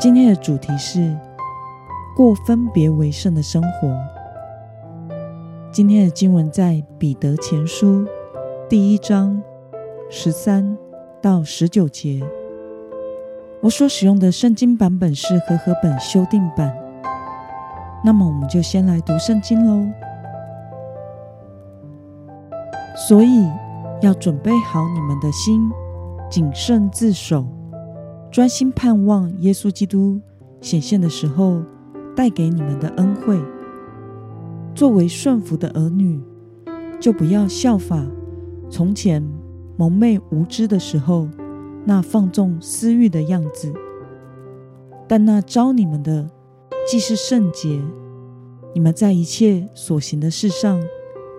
今天的主题是过分别为圣的生活。今天的经文在彼得前书第一章十三到十九节。我所使用的圣经版本是和合本修订版。那么，我们就先来读圣经喽。所以，要准备好你们的心，谨慎自守。专心盼望耶稣基督显现的时候带给你们的恩惠。作为顺服的儿女，就不要效法从前蒙昧无知的时候那放纵私欲的样子。但那招你们的既是圣洁，你们在一切所行的事上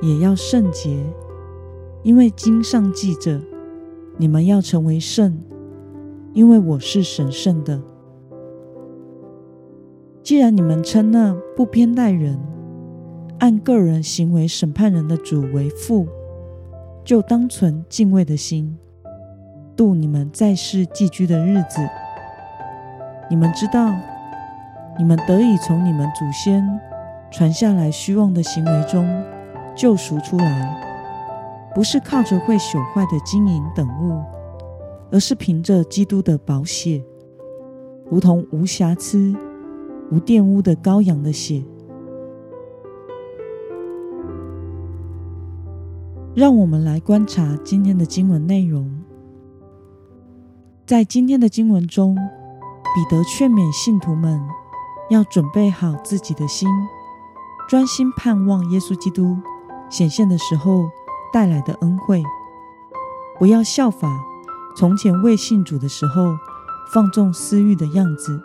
也要圣洁，因为经上记着，你们要成为圣。因为我是神圣的。既然你们称那不偏待人、按个人行为审判人的主为父，就当存敬畏的心，度你们在世寄居的日子。你们知道，你们得以从你们祖先传下来虚妄的行为中救赎出来，不是靠着会朽坏的金银等物。而是凭着基督的宝血，如同无瑕疵、无玷污的羔羊的血。让我们来观察今天的经文内容。在今天的经文中，彼得劝勉信徒们要准备好自己的心，专心盼望耶稣基督显现的时候带来的恩惠，不要效法。从前未信主的时候，放纵私欲的样子，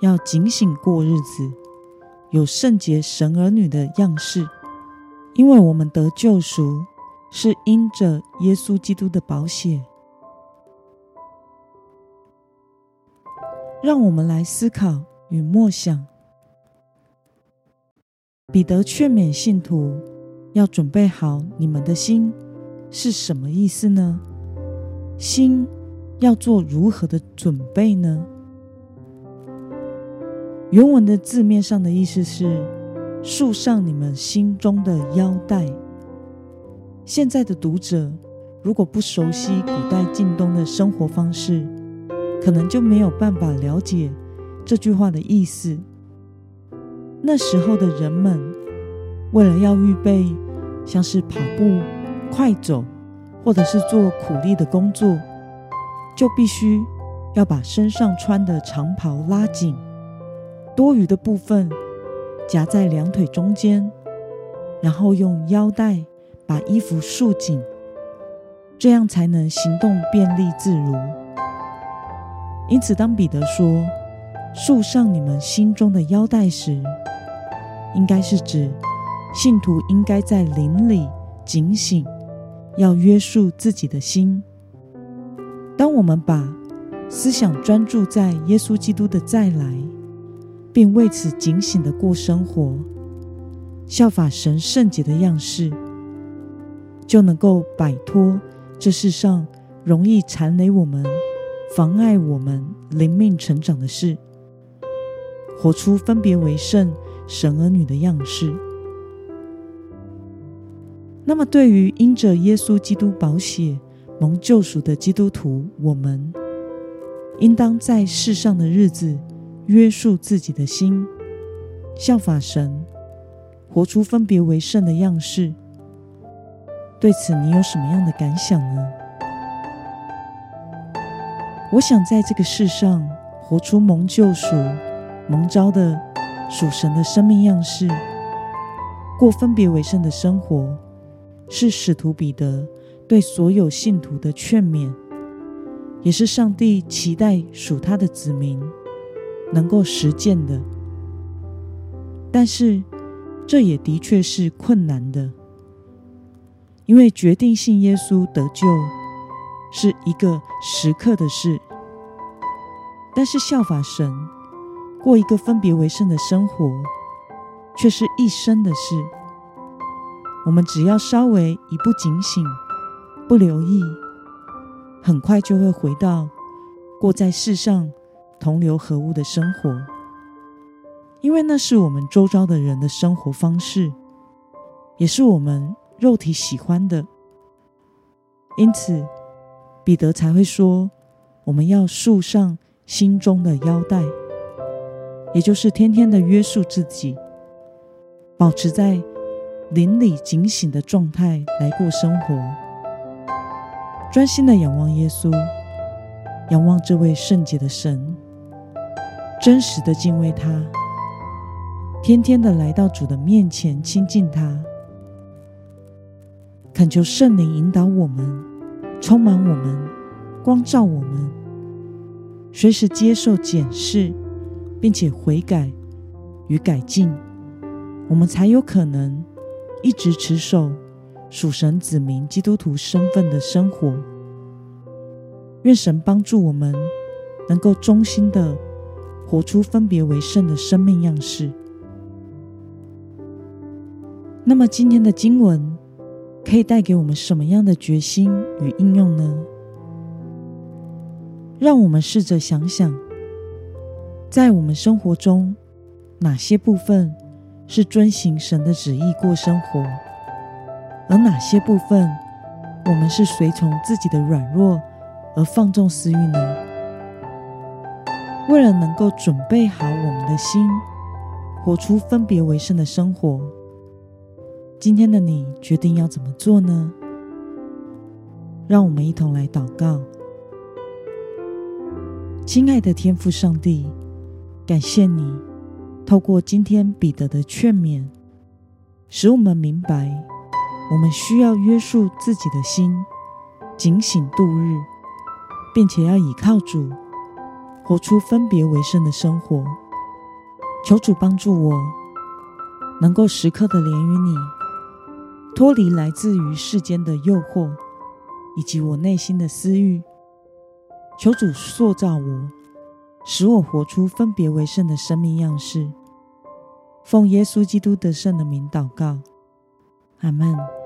要警醒过日子，有圣洁神儿女的样式。因为我们得救赎，是因着耶稣基督的宝血。让我们来思考与默想。彼得劝勉信徒要准备好你们的心，是什么意思呢？心要做如何的准备呢？原文的字面上的意思是束上你们心中的腰带。现在的读者如果不熟悉古代近东的生活方式，可能就没有办法了解这句话的意思。那时候的人们为了要预备，像是跑步、快走。或者是做苦力的工作，就必须要把身上穿的长袍拉紧，多余的部分夹在两腿中间，然后用腰带把衣服束紧，这样才能行动便利自如。因此，当彼得说“束上你们心中的腰带”时，应该是指信徒应该在灵里警醒。要约束自己的心。当我们把思想专注在耶稣基督的再来，并为此警醒的过生活，效法神圣洁的样式，就能够摆脱这世上容易缠累我们、妨碍我们灵命成长的事，活出分别为圣神儿女的样式。那么，对于因着耶稣基督宝血蒙救赎的基督徒，我们应当在世上的日子约束自己的心，效法神，活出分别为圣的样式。对此，你有什么样的感想呢？我想，在这个世上活出蒙救赎、蒙召的属神的生命样式，过分别为圣的生活。是使徒彼得对所有信徒的劝勉，也是上帝期待属他的子民能够实践的。但是，这也的确是困难的，因为决定信耶稣得救是一个时刻的事，但是效法神，过一个分别为圣的生活，却是一生的事。我们只要稍微一不警醒、不留意，很快就会回到过在世上同流合污的生活。因为那是我们周遭的人的生活方式，也是我们肉体喜欢的，因此彼得才会说：我们要束上心中的腰带，也就是天天的约束自己，保持在邻里警醒的状态来过生活，专心的仰望耶稣，仰望这位圣洁的神，真实的敬畏他。天天的来到主的面前亲近他，恳求圣灵引导我们，充满我们，光照我们，随时接受检视，并且悔改与改进，我们才有可能一直持守属神子民基督徒身份的生活。愿神帮助我们，能够忠心的活出分别为圣的生命样式。那么今天的经文可以带给我们什么样的决心与应用呢？让我们试着想想，在我们生活中哪些部分是遵行神的旨意过生活，而哪些部分我们是随从自己的软弱而放纵私欲呢？为了能够准备好我们的心，活出分别为圣的生活。今天的你决定要怎么做呢？让我们一同来祷告。亲爱的天父上帝，感谢你透过今天彼得的劝勉，使我们明白我们需要约束自己的心，警醒度日，并且要倚靠主，活出分别为圣的生活。求主帮助我，能够时刻的连于你。脱离来自于世间的诱惑，以及我内心的私欲，求主塑造我，使我活出分别为圣的生命样式。奉耶稣基督得胜的名祷告，阿门。